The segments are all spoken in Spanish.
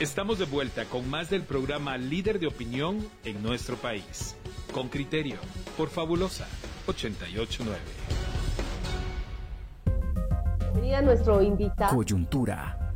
Estamos de vuelta con más del programa Líder de Opinión en nuestro país. Con criterio, por Fabulosa 889. Bienvenida a nuestro invitado. Coyuntura.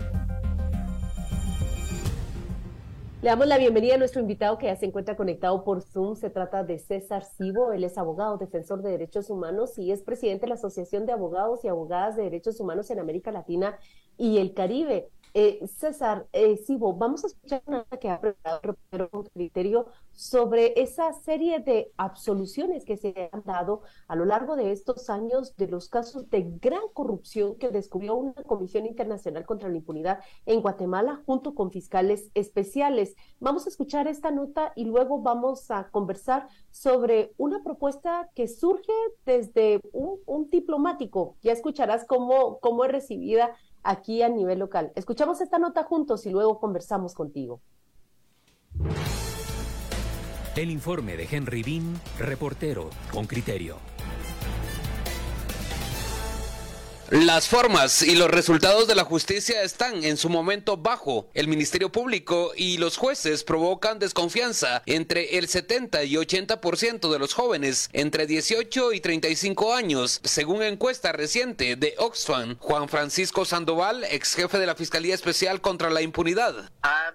Le damos la bienvenida a nuestro invitado que ya se encuentra conectado por Zoom. Se trata de César Sibo. Él es abogado, defensor de derechos humanos y es presidente de la Asociación de Abogados y Abogadas de Derechos Humanos en América Latina y el Caribe. Eh, César, eh, Sibo, vamos a escuchar una que ha preparado un criterio sobre esa serie de absoluciones que se han dado a lo largo de estos años de los casos de gran corrupción que descubrió una Comisión Internacional contra la Impunidad en Guatemala junto con fiscales especiales. Vamos a escuchar esta nota y luego vamos a conversar sobre una propuesta que surge desde un, diplomático. Ya escucharás cómo, cómo es recibida aquí a nivel local. Escuchamos esta nota juntos y luego conversamos contigo. El informe de Henry Bean, reportero con criterio. Las formas y los resultados de la justicia están en su momento bajo. El Ministerio Público y los jueces provocan desconfianza entre el 70 y 80% de los jóvenes entre 18 y 35 años, según encuesta reciente de Oxfam. Juan Francisco Sandoval, ex jefe de la Fiscalía Especial contra la Impunidad. Han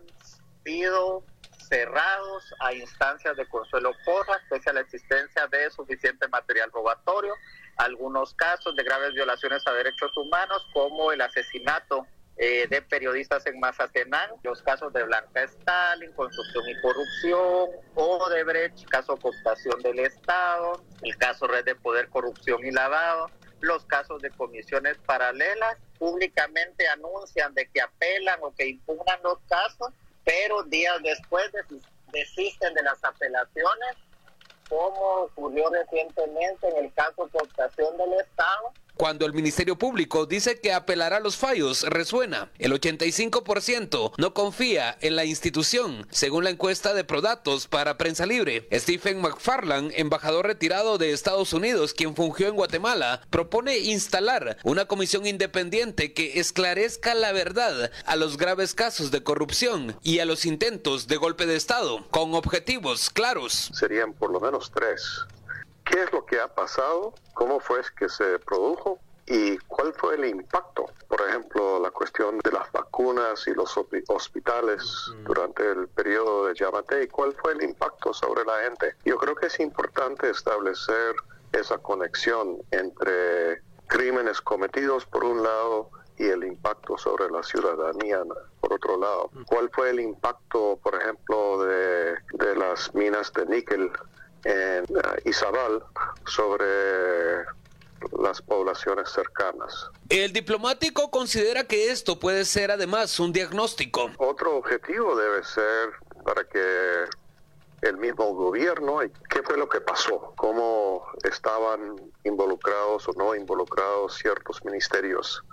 sido cerrados a instancias de consuelo porra, pese a la existencia de suficiente material probatorio algunos casos de graves violaciones a derechos humanos, como el asesinato eh, de periodistas en Mazatenán, los casos de Blanca Stalin, construcción y corrupción, Odebrecht, caso cooptación del Estado, el caso Red de Poder, Corrupción y Lavado, los casos de comisiones paralelas, públicamente anuncian de que apelan o que impugnan los casos, pero días después desisten de las apelaciones como ocurrió recientemente en el caso de optación del Estado, cuando el Ministerio Público dice que apelará a los fallos, resuena. El 85% no confía en la institución, según la encuesta de Prodatos para Prensa Libre. Stephen McFarland, embajador retirado de Estados Unidos, quien fungió en Guatemala, propone instalar una comisión independiente que esclarezca la verdad a los graves casos de corrupción y a los intentos de golpe de Estado, con objetivos claros. Serían por lo menos tres qué es lo que ha pasado, cómo fue que se produjo y cuál fue el impacto. Por ejemplo, la cuestión de las vacunas y los hospitales durante el periodo de Yamate y cuál fue el impacto sobre la gente. Yo creo que es importante establecer esa conexión entre crímenes cometidos por un lado y el impacto sobre la ciudadanía por otro lado. ¿Cuál fue el impacto, por ejemplo, de, de las minas de níquel en uh, Izabal sobre las poblaciones cercanas. El diplomático considera que esto puede ser además un diagnóstico. Otro objetivo debe ser para que el mismo gobierno, qué fue lo que pasó, cómo estaban involucrados o no involucrados ciertos ministerios.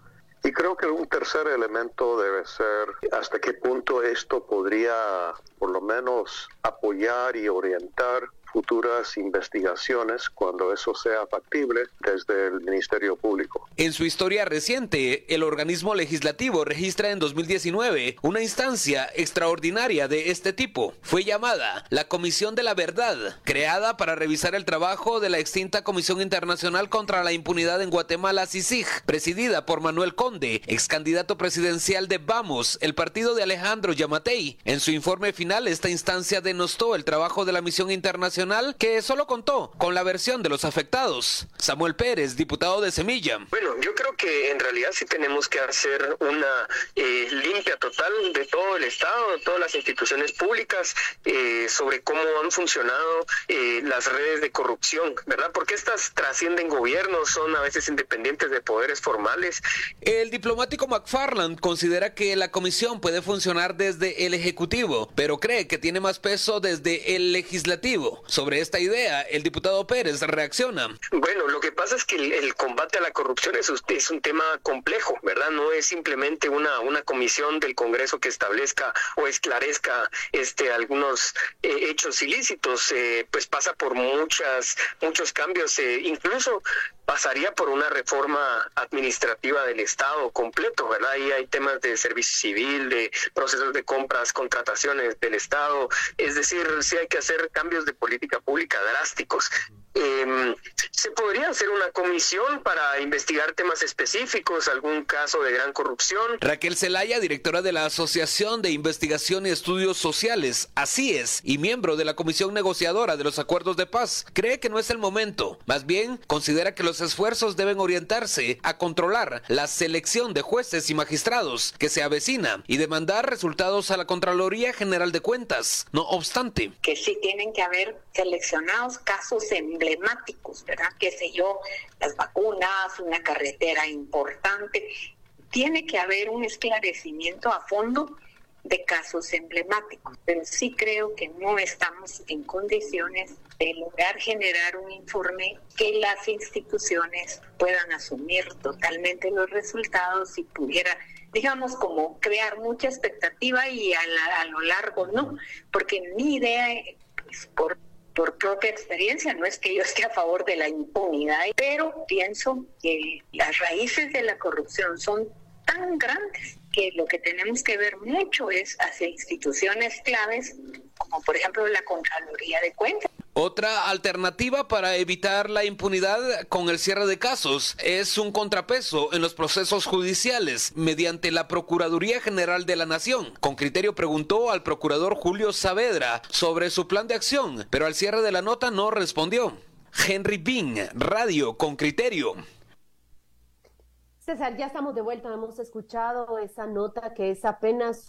Y creo que un tercer elemento debe ser hasta qué punto esto podría por lo menos apoyar y orientar futuras investigaciones cuando eso sea factible desde el Ministerio Público. En su historia reciente, el organismo legislativo registra en 2019 una instancia extraordinaria de este tipo. Fue llamada la Comisión de la Verdad, creada para revisar el trabajo de la extinta Comisión Internacional contra la Impunidad en Guatemala, CICIG, presidida por Manuel Conde, ex candidato presidencial de Vamos, el partido de Alejandro Yamatei. En su informe final, esta instancia denostó el trabajo de la Misión Internacional que solo contó con la versión de los afectados. Samuel Pérez, diputado de Semilla. Bueno, yo creo que en realidad sí tenemos que hacer una eh, limpia total de todo el Estado, de todas las instituciones públicas, eh, sobre cómo han funcionado eh, las redes de corrupción, ¿verdad? Porque estas trascienden gobiernos, son a veces independientes de poderes formales. El diplomático McFarland considera que la comisión puede funcionar desde el Ejecutivo, pero cree que tiene más peso desde el Legislativo. Sobre esta idea, el diputado Pérez reacciona. Bueno, lo que pasa es que el, combate a la corrupción es, es, un tema complejo, ¿verdad? No es simplemente una, una comisión del Congreso que establezca o esclarezca este, algunos eh, hechos ilícitos, eh, pues pasa por muchas, muchos cambios, eh, incluso pasaría por una reforma administrativa del Estado completo, ¿verdad? Ahí hay temas de servicio civil, de procesos de compras, contrataciones del Estado, es decir, sí hay que hacer cambios de política pública drásticos. Eh, ¿Se podría hacer una comisión para investigar temas específicos, algún caso de gran corrupción? Raquel Zelaya, directora de la Asociación de Investigación y Estudios Sociales, así es, y miembro de la Comisión Negociadora de los Acuerdos de Paz, cree que no es el momento. Más bien, considera que los esfuerzos deben orientarse a controlar la selección de jueces y magistrados que se avecina y demandar resultados a la Contraloría General de Cuentas. No obstante, que sí tienen que haber seleccionados casos en emblemáticos, ¿verdad? Qué sé yo, las vacunas, una carretera importante. Tiene que haber un esclarecimiento a fondo de casos emblemáticos, pero sí creo que no estamos en condiciones de lograr generar un informe que las instituciones puedan asumir totalmente los resultados y pudiera digamos, como crear mucha expectativa y a, a lo largo no, porque mi idea es por por propia experiencia, no es que yo esté a favor de la impunidad, pero pienso que las raíces de la corrupción son tan grandes que lo que tenemos que ver mucho es hacia instituciones claves, como por ejemplo la Contraloría de Cuentas. Otra alternativa para evitar la impunidad con el cierre de casos es un contrapeso en los procesos judiciales mediante la Procuraduría General de la Nación. Con criterio preguntó al procurador Julio Saavedra sobre su plan de acción, pero al cierre de la nota no respondió. Henry Bing, Radio con criterio. César, ya estamos de vuelta, hemos escuchado esa nota que es apenas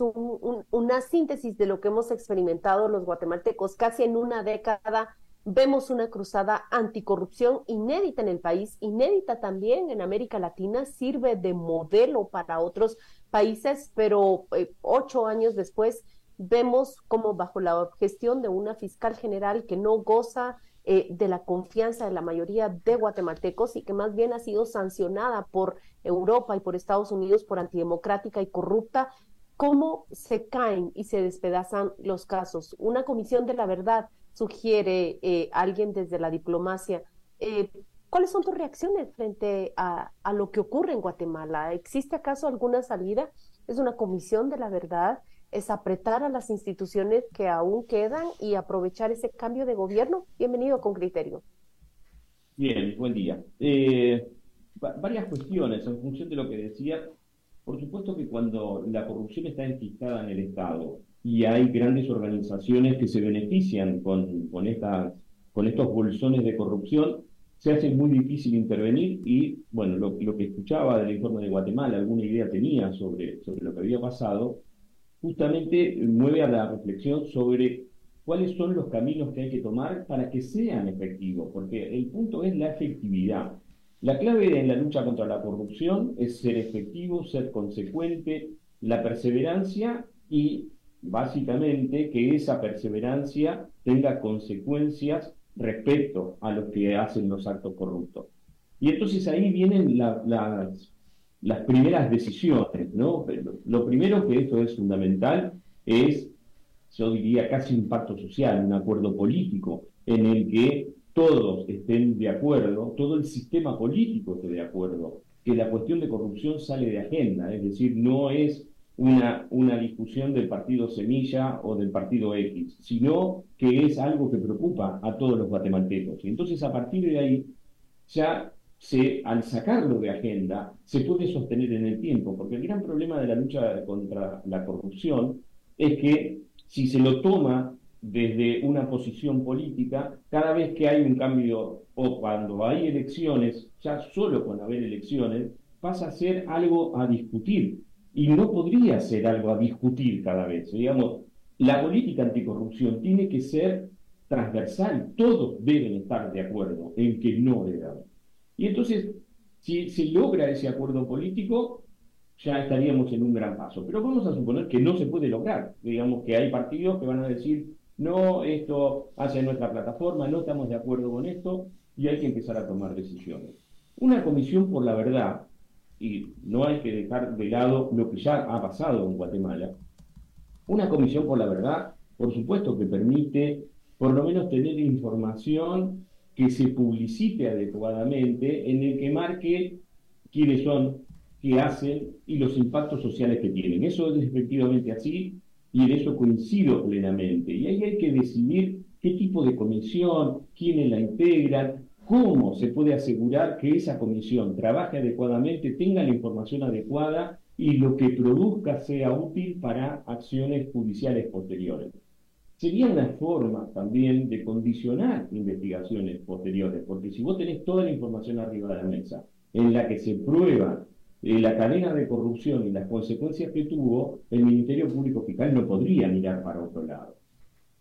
una síntesis de lo que hemos experimentado los guatemaltecos casi en una década. Vemos una cruzada anticorrupción inédita en el país, inédita también en América Latina, sirve de modelo para otros países, pero eh, ocho años después vemos como bajo la gestión de una fiscal general que no goza eh, de la confianza de la mayoría de guatemaltecos y que más bien ha sido sancionada por Europa y por Estados Unidos por antidemocrática y corrupta, cómo se caen y se despedazan los casos. Una comisión de la verdad sugiere eh, alguien desde la diplomacia. Eh, ¿Cuáles son tus reacciones frente a, a, lo que ocurre en Guatemala? ¿Existe acaso alguna salida? ¿Es una comisión de la verdad? ¿Es apretar a las instituciones que aún quedan y aprovechar ese cambio de gobierno? Bienvenido con criterio. Bien, buen día. Eh, varias cuestiones en función de lo que decía. Por supuesto que cuando la corrupción está enquistada en el Estado y hay grandes organizaciones que se benefician con, con, estas, con estos bolsones de corrupción, se hace muy difícil intervenir y, bueno, lo, lo, que escuchaba del informe de Guatemala, alguna idea tenía sobre, sobre lo que había pasado, justamente mueve a la reflexión sobre cuáles son los caminos que hay que tomar para que sean efectivos, porque el punto es la efectividad. La clave en la lucha contra la corrupción es ser efectivo, ser consecuente, la perseverancia y básicamente que esa perseverancia tenga consecuencias respecto a los que hacen los actos corruptos. Y entonces ahí vienen las, las primeras decisiones, ¿no? Lo primero que esto es fundamental es, yo diría, casi un pacto social, un acuerdo político en el que todos estén de acuerdo, todo el sistema político esté de acuerdo, que la cuestión de corrupción sale de agenda, es decir, no es una, una discusión del partido Semilla o del partido X, sino que es algo que preocupa a todos los guatemaltecos. Y entonces a partir de ahí ya se, al sacarlo de agenda se puede sostener en el tiempo, porque el gran problema de la lucha contra la corrupción es que si se lo toma desde una posición política, cada vez que hay un cambio o cuando hay elecciones, ya solo con haber elecciones, pasa a ser algo a discutir. Y no podría ser algo a discutir cada vez. Digamos, la política anticorrupción tiene que ser transversal. Todos deben estar de acuerdo en que no debe haber. Y entonces, si se logra ese acuerdo político, ya estaríamos en un gran paso. Pero vamos a suponer que no se puede lograr. Digamos que hay partidos que van a decir, no, esto hace nuestra plataforma, no estamos de acuerdo con esto, y hay que empezar a tomar decisiones. Una comisión por la verdad, y no hay que dejar de lado lo que ya ha pasado en Guatemala, una comisión por la verdad, por supuesto que permite por lo menos tener información que se publicite adecuadamente, en el que marque quiénes son, qué hacen y los impactos sociales que tienen. Eso es efectivamente así y en eso coincido plenamente. Y ahí hay que decidir qué tipo de comisión, quiénes la integran, cómo se puede asegurar que esa comisión trabaje adecuadamente, tenga la información adecuada y lo que produzca sea útil para acciones judiciales posteriores. Sería una forma también de condicionar investigaciones posteriores, porque si vos tenés toda la información arriba de la mesa, en la que se prueba eh, la cadena de corrupción y las consecuencias que tuvo, el Ministerio Público Fiscal no podría mirar para otro lado.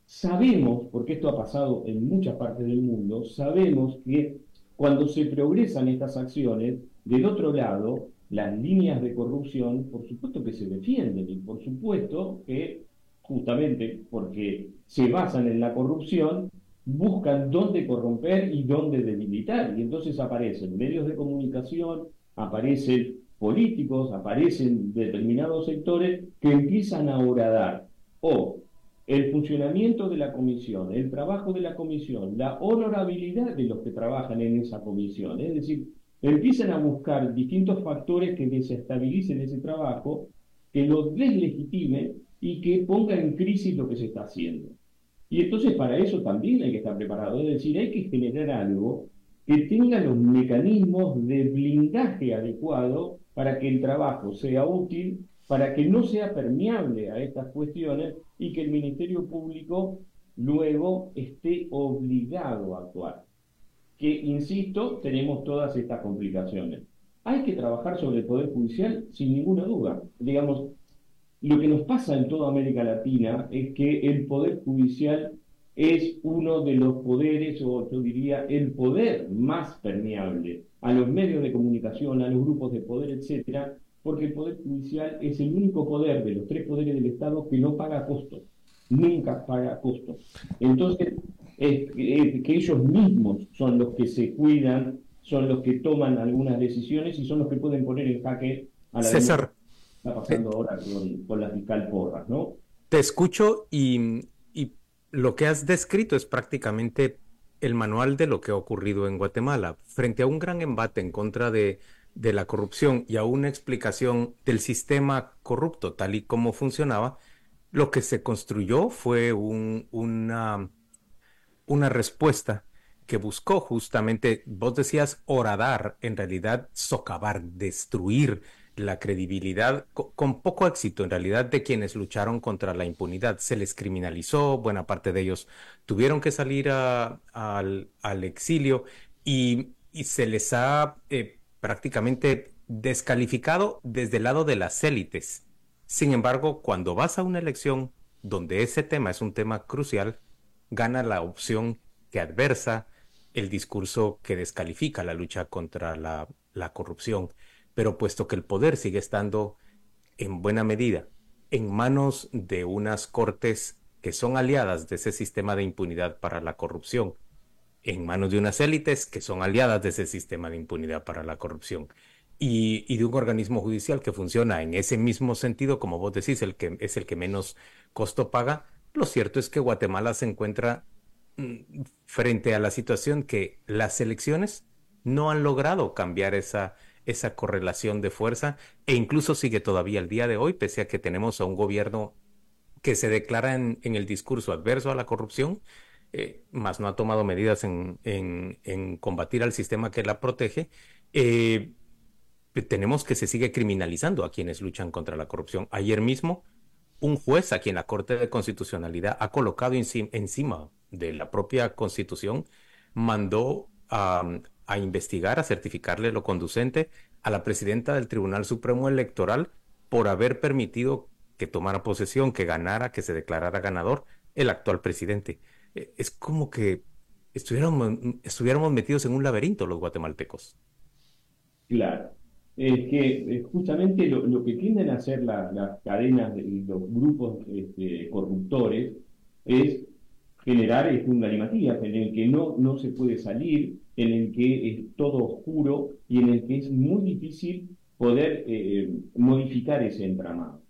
Sabemos, porque esto ha pasado en muchas partes del mundo, sabemos que cuando se progresan estas acciones, del otro lado, las líneas de corrupción, por supuesto que se defienden y por supuesto que, justamente porque se basan en la corrupción, buscan dónde corromper y dónde debilitar. Y entonces aparecen medios de comunicación, aparecen políticos, aparecen determinados sectores que empiezan a horadar o el funcionamiento de la comisión, el trabajo de la comisión, la honorabilidad de los que trabajan en esa comisión. Es decir, empiezan a buscar distintos factores que desestabilicen ese trabajo, que lo deslegitimen y que ponga en crisis lo que se está haciendo. Y entonces para eso también hay que estar preparado, es decir, hay que generar algo que tenga los mecanismos de blindaje adecuado para que el trabajo sea útil, para que no sea permeable a estas cuestiones y que el Ministerio Público luego esté obligado a actuar. Que, insisto, tenemos todas estas complicaciones. Hay que trabajar sobre el Poder Judicial sin ninguna duda. Digamos, lo que nos pasa en toda América Latina es que el Poder Judicial es uno de los poderes, o yo diría, el poder más permeable a los medios de comunicación, a los grupos de poder, etcétera, porque el Poder Judicial es el único poder de los tres poderes del Estado que no paga costos, nunca paga costos. Entonces, es, que ellos mismos son los que se cuidan, son los que toman algunas decisiones y son los que pueden poner en jaque a la César, está pasando ahora con, Porras, ¿no? Te escucho y, lo que has descrito es prácticamente el manual de lo que ha ocurrido en Guatemala. Frente a un gran embate en contra de de la corrupción y a una explicación del sistema corrupto tal y como funcionaba, lo que se construyó fue una, una respuesta que buscó justamente, vos decías, horadar, en realidad socavar, destruir la credibilidad, con, poco éxito en realidad, de quienes lucharon contra la impunidad. Se les criminalizó, buena parte de ellos tuvieron que salir al, exilio y, se les ha eh, prácticamente descalificado desde el lado de las élites. Sin embargo, cuando vas a una elección donde ese tema es un tema crucial, gana la opción que adversa el discurso que descalifica la lucha contra la, la corrupción. Pero puesto que el poder sigue estando en buena medida en manos de unas cortes que son aliadas de ese sistema de impunidad para la corrupción, en manos de unas élites que son aliadas de ese sistema de impunidad para la corrupción y, de un organismo judicial que funciona en ese mismo sentido, como vos decís, el que es el que menos costo paga, lo cierto es que Guatemala se encuentra mm, frente a la situación que las elecciones no han logrado cambiar esa, esa correlación de fuerza e incluso sigue todavía el día de hoy, pese a que tenemos a un gobierno que se declara en el discurso adverso a la corrupción, eh, más no ha tomado medidas en, combatir al sistema que la protege, eh, tenemos que se sigue criminalizando a quienes luchan contra la corrupción. Ayer mismo, un juez a quien la Corte de Constitucionalidad ha colocado encima de la propia Constitución, mandó a, a investigar, a certificarle lo conducente a la presidenta del Tribunal Supremo Electoral por haber permitido que tomara posesión, que ganara, que se declarara ganador el actual presidente. Eh, es como que estuviéramos, metidos en un laberinto los guatemaltecos. Claro. Es que eh, justamente lo, que tienden a hacer las cadenas y los grupos este, corruptores es generar este, un galimatías en el que no, no se puede salir, en el que es todo oscuro y en el que es muy difícil poder eh, modificar ese entramado.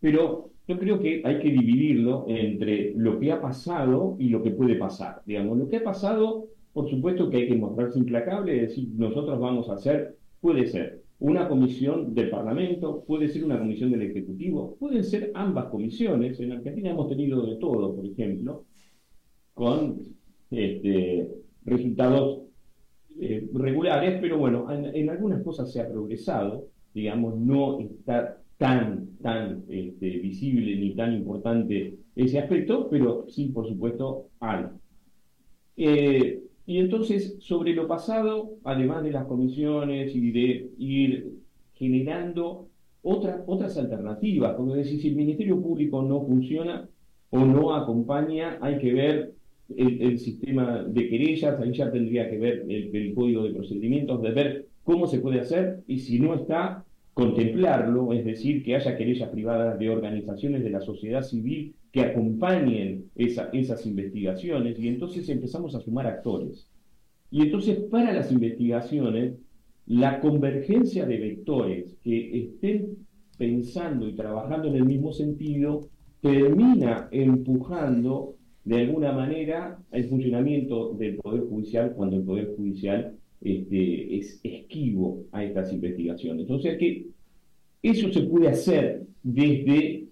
Pero yo creo que hay que dividirlo entre lo que ha pasado y lo que puede pasar. Digamos, lo que ha pasado por supuesto que hay que mostrarse implacable y decir, nosotros vamos a hacer, puede ser una comisión del Parlamento, puede ser una comisión del Ejecutivo, pueden ser ambas comisiones. En Argentina hemos tenido de todo, por ejemplo, con este, resultados eh, regulares, pero bueno, en, algunas cosas se ha progresado, digamos, no está tan, tan este, visible ni tan importante ese aspecto, pero sí, por supuesto, hay. Eh, y entonces, sobre lo pasado, además de las comisiones y de ir generando otras otras alternativas, porque decir, si el Ministerio Público no funciona o no acompaña, hay que ver el, sistema de querellas, ahí ya tendría que ver el, código de procedimientos, de ver cómo se puede hacer y si no está, contemplarlo, es decir, que haya querellas privadas de organizaciones de la sociedad civil que acompañen esas investigaciones y entonces empezamos a sumar actores. Y entonces para las investigaciones, la convergencia de vectores que estén pensando y trabajando en el mismo sentido termina empujando de alguna manera el funcionamiento del Poder Judicial cuando el Poder Judicial este, es esquivo a estas investigaciones. O sea que eso se puede hacer desde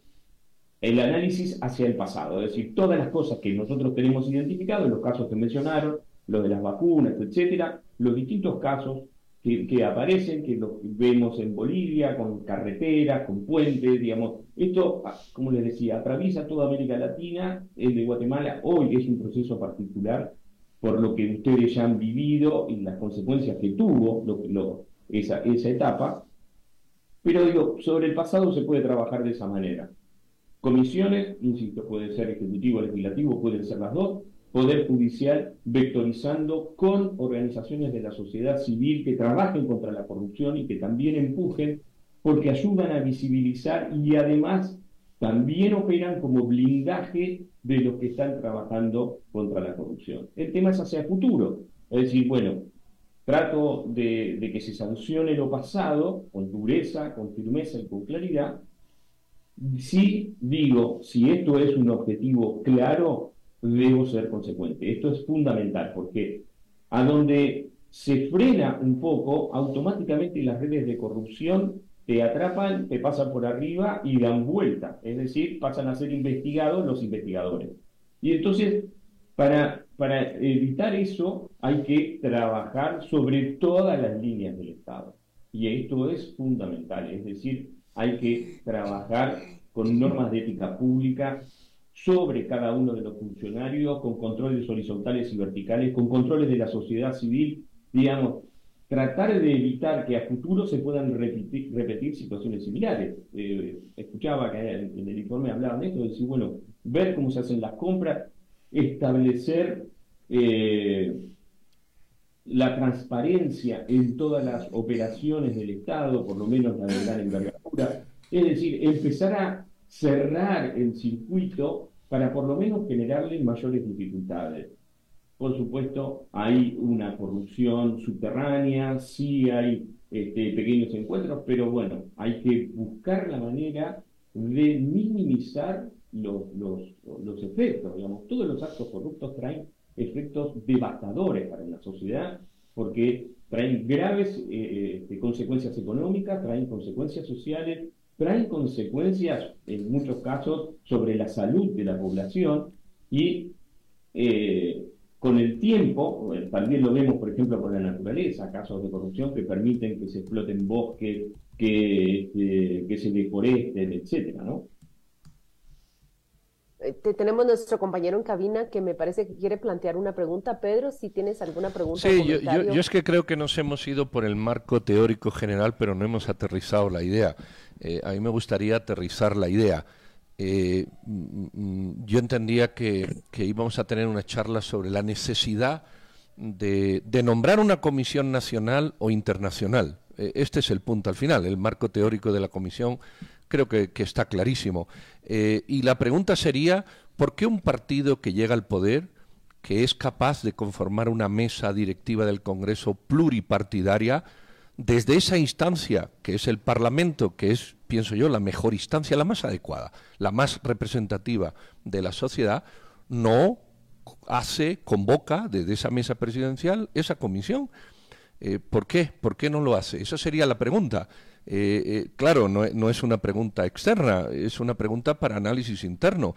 el análisis hacia el pasado, es decir, todas las cosas que nosotros tenemos identificado, los casos que mencionaron, lo de las vacunas, etcétera, los distintos casos que, aparecen, que los vemos en Bolivia, con carreteras, con puentes, digamos, esto, ah, como les decía, atraviesa toda América Latina, el de Guatemala hoy es un proceso particular por lo que ustedes ya han vivido y las consecuencias que tuvo esa, esa etapa, pero digo, sobre el pasado se puede trabajar de esa manera. Comisiones, insisto, puede ser ejecutivo, legislativo, pueden ser las dos. Poder judicial vectorizando con organizaciones de la sociedad civil que trabajen contra la corrupción y que también empujen porque ayudan a visibilizar y además también operan como blindaje de los que están trabajando contra la corrupción. El tema es hacia el futuro. Es decir, bueno, trato de, de que se sancione lo pasado con dureza, con firmeza y con claridad, si digo, si esto es un objetivo claro, debo ser consecuente. Esto es fundamental porque a donde se frena un poco, automáticamente las redes de corrupción te atrapan, te pasan por arriba y dan vuelta. Es decir, pasan a ser investigados los investigadores. Y entonces, para, para evitar eso, hay que trabajar sobre todas las líneas del Estado. Y esto es fundamental. Es decir, hay que trabajar con normas de ética pública sobre cada uno de los funcionarios, con controles horizontales y verticales, con controles de la sociedad civil, digamos, tratar de evitar que a futuro se puedan repetir, situaciones similares. Eh, escuchaba que en, el informe hablaban de esto, de decir, bueno, ver cómo se hacen las compras, establecer eh, la transparencia en todas las operaciones del Estado, por lo menos la de gran envergadura, es decir, empezar a cerrar el circuito para por lo menos generarle mayores dificultades. Por supuesto, hay una corrupción subterránea, sí hay este, pequeños encuentros, pero bueno, hay que buscar la manera de minimizar los, los, efectos. Digamos, todos los actos corruptos traen efectos devastadores para la sociedad porque traen graves eh, eh, este, consecuencias económicas, traen consecuencias sociales, traen consecuencias, en muchos casos, sobre la salud de la población y eh, con el tiempo, eh, también lo vemos, por ejemplo, con la naturaleza, casos de corrupción que permiten que se exploten bosques, que, este, que se deforesten, etcétera, ¿no? Eh, tenemos nuestro compañero en cabina que me parece que quiere plantear una pregunta. Pedro, si tienes alguna pregunta. Sí, yo, yo, es que creo que nos hemos ido por el marco teórico general, pero no hemos aterrizado la idea. Eh, a mí me gustaría aterrizar la idea. Eh, mm, mm, yo entendía que, íbamos a tener una charla sobre la necesidad de, nombrar una comisión nacional o internacional. Eh, este es el punto al final. El marco teórico de la comisión creo que, está clarísimo. y la pregunta sería, ¿por qué un partido que llega al poder, que es capaz de conformar una mesa directiva del Congreso pluripartidaria, desde esa instancia, que es el Parlamento, que es, pienso yo, la mejor instancia, la más adecuada, la más representativa de la sociedad, no hace, convoca desde esa mesa presidencial esa comisión. Eh, ¿Por qué? ¿Por qué no lo hace? Esa sería la pregunta. Eh, eh, claro, no, es una pregunta externa, es una pregunta para análisis interno.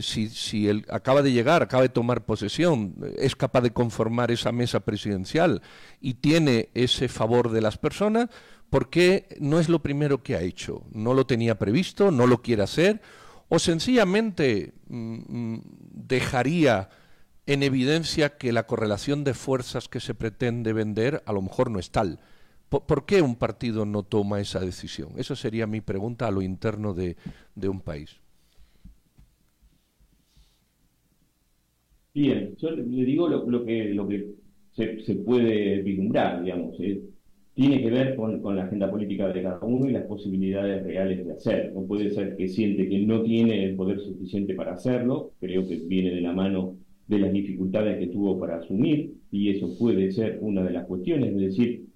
si, si él acaba de llegar, acaba de tomar posesión, es capaz de conformar esa mesa presidencial y tiene ese favor de las personas, ¿por qué no es lo primero que ha hecho? ¿No lo tenía previsto? ¿No lo quiere hacer? ¿O sencillamente mm, mm, dejaría en evidencia que la correlación de fuerzas que se pretende vender a lo mejor no es tal. ¿Por, qué un partido no toma esa decisión? Esa sería mi pregunta a lo interno de, un país. Bien, yo le digo lo, que, se, puede vislumbrar, digamos. Eh, tiene que ver con, con, la agenda política de cada uno y las posibilidades reales de hacer. No puede ser que siente que no tiene el poder suficiente para hacerlo, creo que viene de la mano de las dificultades que tuvo para asumir, y eso puede ser una de las cuestiones, es decir,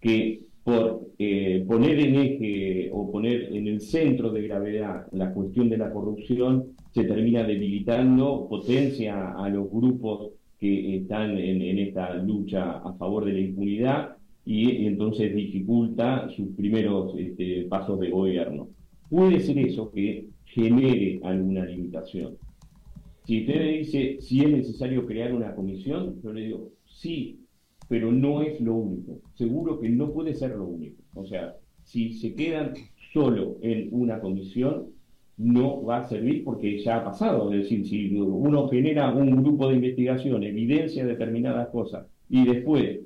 que por eh, poner en eje o poner en el centro de gravedad la cuestión de la corrupción, se termina debilitando, potencia a los grupos que están en, esta lucha a favor de la impunidad y, entonces dificulta sus primeros este, pasos de gobierno. Puede ser eso que genere alguna limitación. Si usted me dice si es necesario crear una comisión, yo le digo sí, pero no es lo único. Seguro que no puede ser lo único. O sea, si se quedan solo en una comisión, no va a servir porque ya ha pasado. Es decir, si uno genera un grupo de investigación, evidencia determinadas cosas y después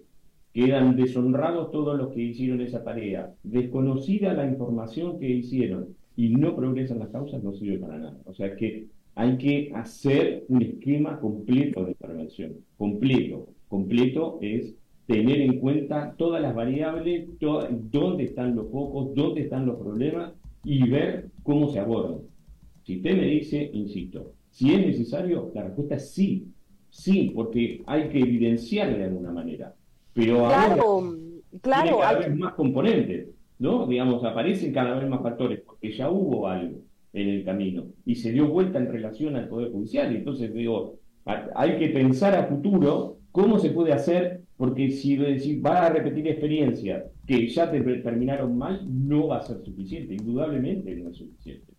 quedan deshonrados todos los que hicieron esa tarea, desconocida la información que hicieron y no progresan las causas, no sirve para nada. O sea que hay que hacer un esquema completo de intervención. Completo. Completo es tener en cuenta todas las variables, dónde están los focos, dónde están los problemas y ver cómo se abordan. Si usted me dice, insisto, si es necesario, la respuesta es sí. Sí, porque hay que evidenciar de alguna manera. Pero claro, ahora claro, tiene cada vez más componentes, ¿no? Digamos, aparecen cada vez más factores, porque ya hubo algo en el camino y se dio vuelta en relación al Poder Judicial. Y entonces digo, hay que pensar a futuro cómo se puede hacer, porque si, si va a repetir experiencias que ya te terminaron mal, no va a ser suficiente, indudablemente no es suficiente.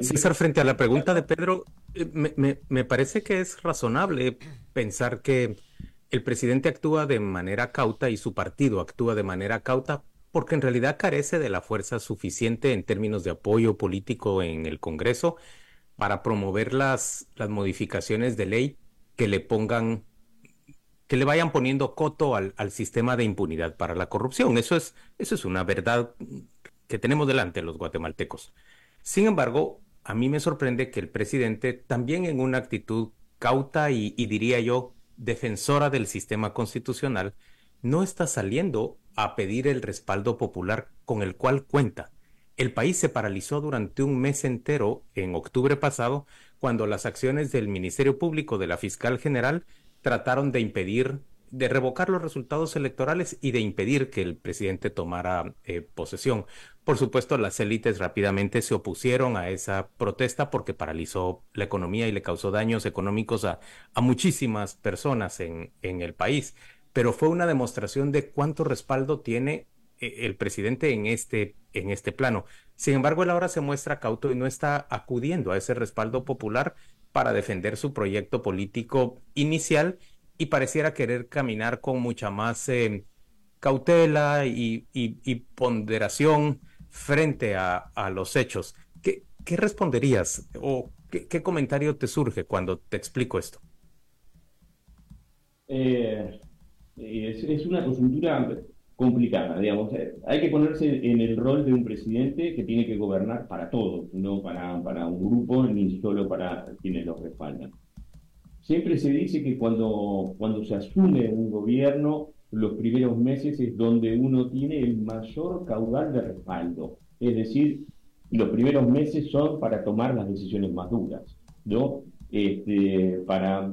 César, frente a la pregunta de Pedro, eh, me, me parece que es razonable pensar que el presidente actúa de manera cauta y su partido actúa de manera cauta porque en realidad carece de la fuerza suficiente en términos de apoyo político en el Congreso para promover las, las modificaciones de ley que le pongan, que le vayan poniendo coto al, al, sistema de impunidad para la corrupción. Eso es, eso es una verdad que tenemos delante los guatemaltecos. Sin embargo, a mí me sorprende que el presidente, también en una actitud cauta y, y diría yo defensora del sistema constitucional, no está saliendo a pedir el respaldo popular con el cual cuenta. El país se paralizó durante un mes entero en octubre pasado cuando las acciones del Ministerio Público de la Fiscal General trataron de impedir, de revocar los resultados electorales y de impedir que el presidente tomara eh, posesión. Por supuesto, las élites rápidamente se opusieron a esa protesta porque paralizó la economía y le causó daños económicos a, a muchísimas personas en, en el país pero fue una demostración de cuánto respaldo tiene eh, el presidente en este, en este plano. Sin embargo, él ahora se muestra cauto y no está acudiendo a ese respaldo popular para defender su proyecto político inicial y pareciera querer caminar con mucha más eh, cautela y, ponderación frente a, los hechos. ¿Qué, responderías o qué, comentario te surge cuando te explico esto? Eh, es, una coyuntura complicada, digamos. Hay que ponerse en el rol de un presidente que tiene que gobernar para todos, no para, para un grupo ni solo para quienes lo respaldan. Siempre se dice que cuando, cuando se asume un gobierno, los primeros meses es donde uno tiene el mayor caudal de respaldo. Es decir, los primeros meses son para tomar las decisiones más duras, ¿no? Este, para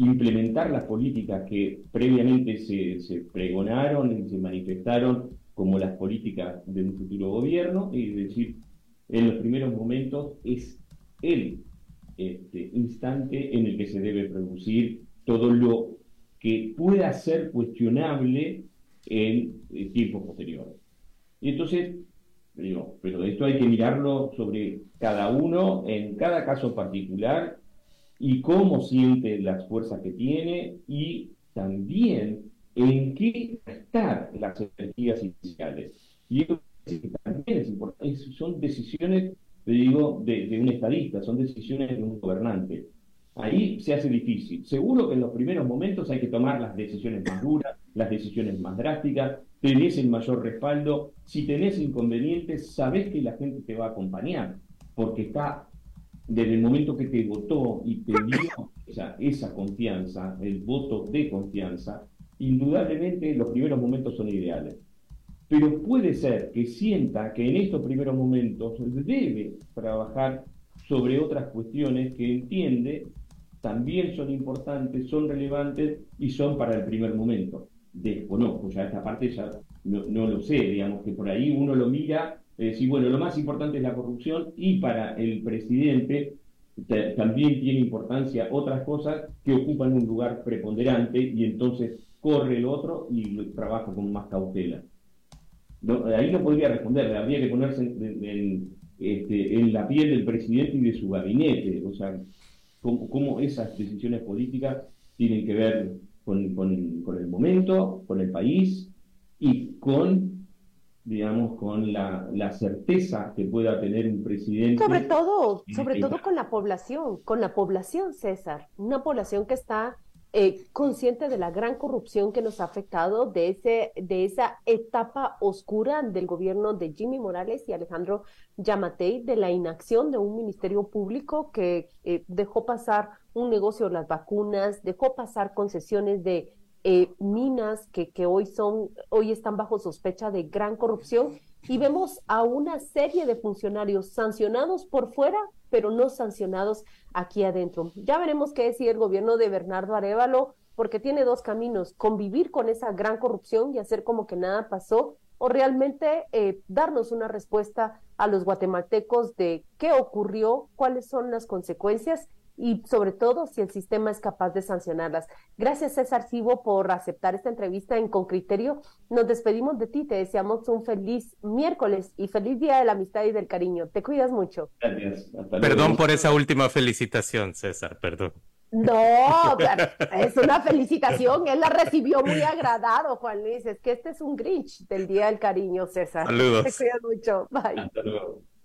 implementar las políticas que previamente se, pregonaron y se manifestaron como las políticas de un futuro gobierno, es decir, en los primeros momentos es él este, instante en el que se debe producir todo lo que pueda ser cuestionable en tiempos posteriores. Y entonces, digo, pero esto hay que mirarlo sobre cada uno, en cada caso particular, y cómo siente las fuerzas que tiene, y también en qué estar las energías iniciales. Y eso también es importante, son decisiones, te digo, de, de un estadista, son decisiones de un gobernante. Ahí se hace difícil. Seguro que en los primeros momentos hay que tomar las decisiones más duras, las decisiones más drásticas, tenés el mayor respaldo. Si tenés inconvenientes, sabés que la gente te va a acompañar, porque está desde el momento que te votó y te dio esa, esa confianza, el voto de confianza, indudablemente los primeros momentos son ideales. Pero puede ser que sienta que en estos primeros momentos debe trabajar sobre otras cuestiones que entiende también son importantes, son relevantes y son para el primer momento. Desconozco, ya esta parte ya no, lo sé, digamos que por ahí uno lo mira, y decir, bueno, lo más importante es la corrupción y para el presidente también tiene importancia otras cosas que ocupan un lugar preponderante y entonces corre el otro y trabaja con más cautela. ahí no podría responder, habría que ponerse en, este, en la piel del presidente y de su gabinete, o sea, cómo, esas decisiones políticas tienen que ver con, el momento, con el país y con, digamos, con la, la certeza que pueda tener un presidente. Sobre todo, sobre todo con la población, con la población, César, una población que está eh, consciente de la gran corrupción que nos ha afectado, de, ese, de esa etapa oscura del gobierno de Jimmy Morales y Alejandro Yamatei, de la inacción de un ministerio público que eh, dejó pasar un negocio de las vacunas, dejó pasar concesiones de eh, minas que, que hoy, son, hoy están bajo sospecha de gran corrupción y vemos a una serie de funcionarios sancionados por fuera, pero no sancionados aquí adentro. Ya veremos qué decide el gobierno de Bernardo Arevalo, porque tiene dos caminos, convivir con esa gran corrupción y hacer como que nada pasó, o realmente eh, darnos una respuesta a los guatemaltecos de qué ocurrió, cuáles son las consecuencias y sobre todo si el sistema es capaz de sancionarlas. Gracias César Cibo por aceptar esta entrevista en Con Criterio. Nos despedimos de ti, te deseamos un feliz miércoles y feliz día de la amistad y del cariño. Te cuidas mucho. Gracias. Perdón por esa última felicitación, César, perdón. No, es una felicitación. Él la recibió muy agradado, Juan Luis. Es que este es un Grinch del Día del Cariño, César. Saludos. Te cuidas mucho. Bye.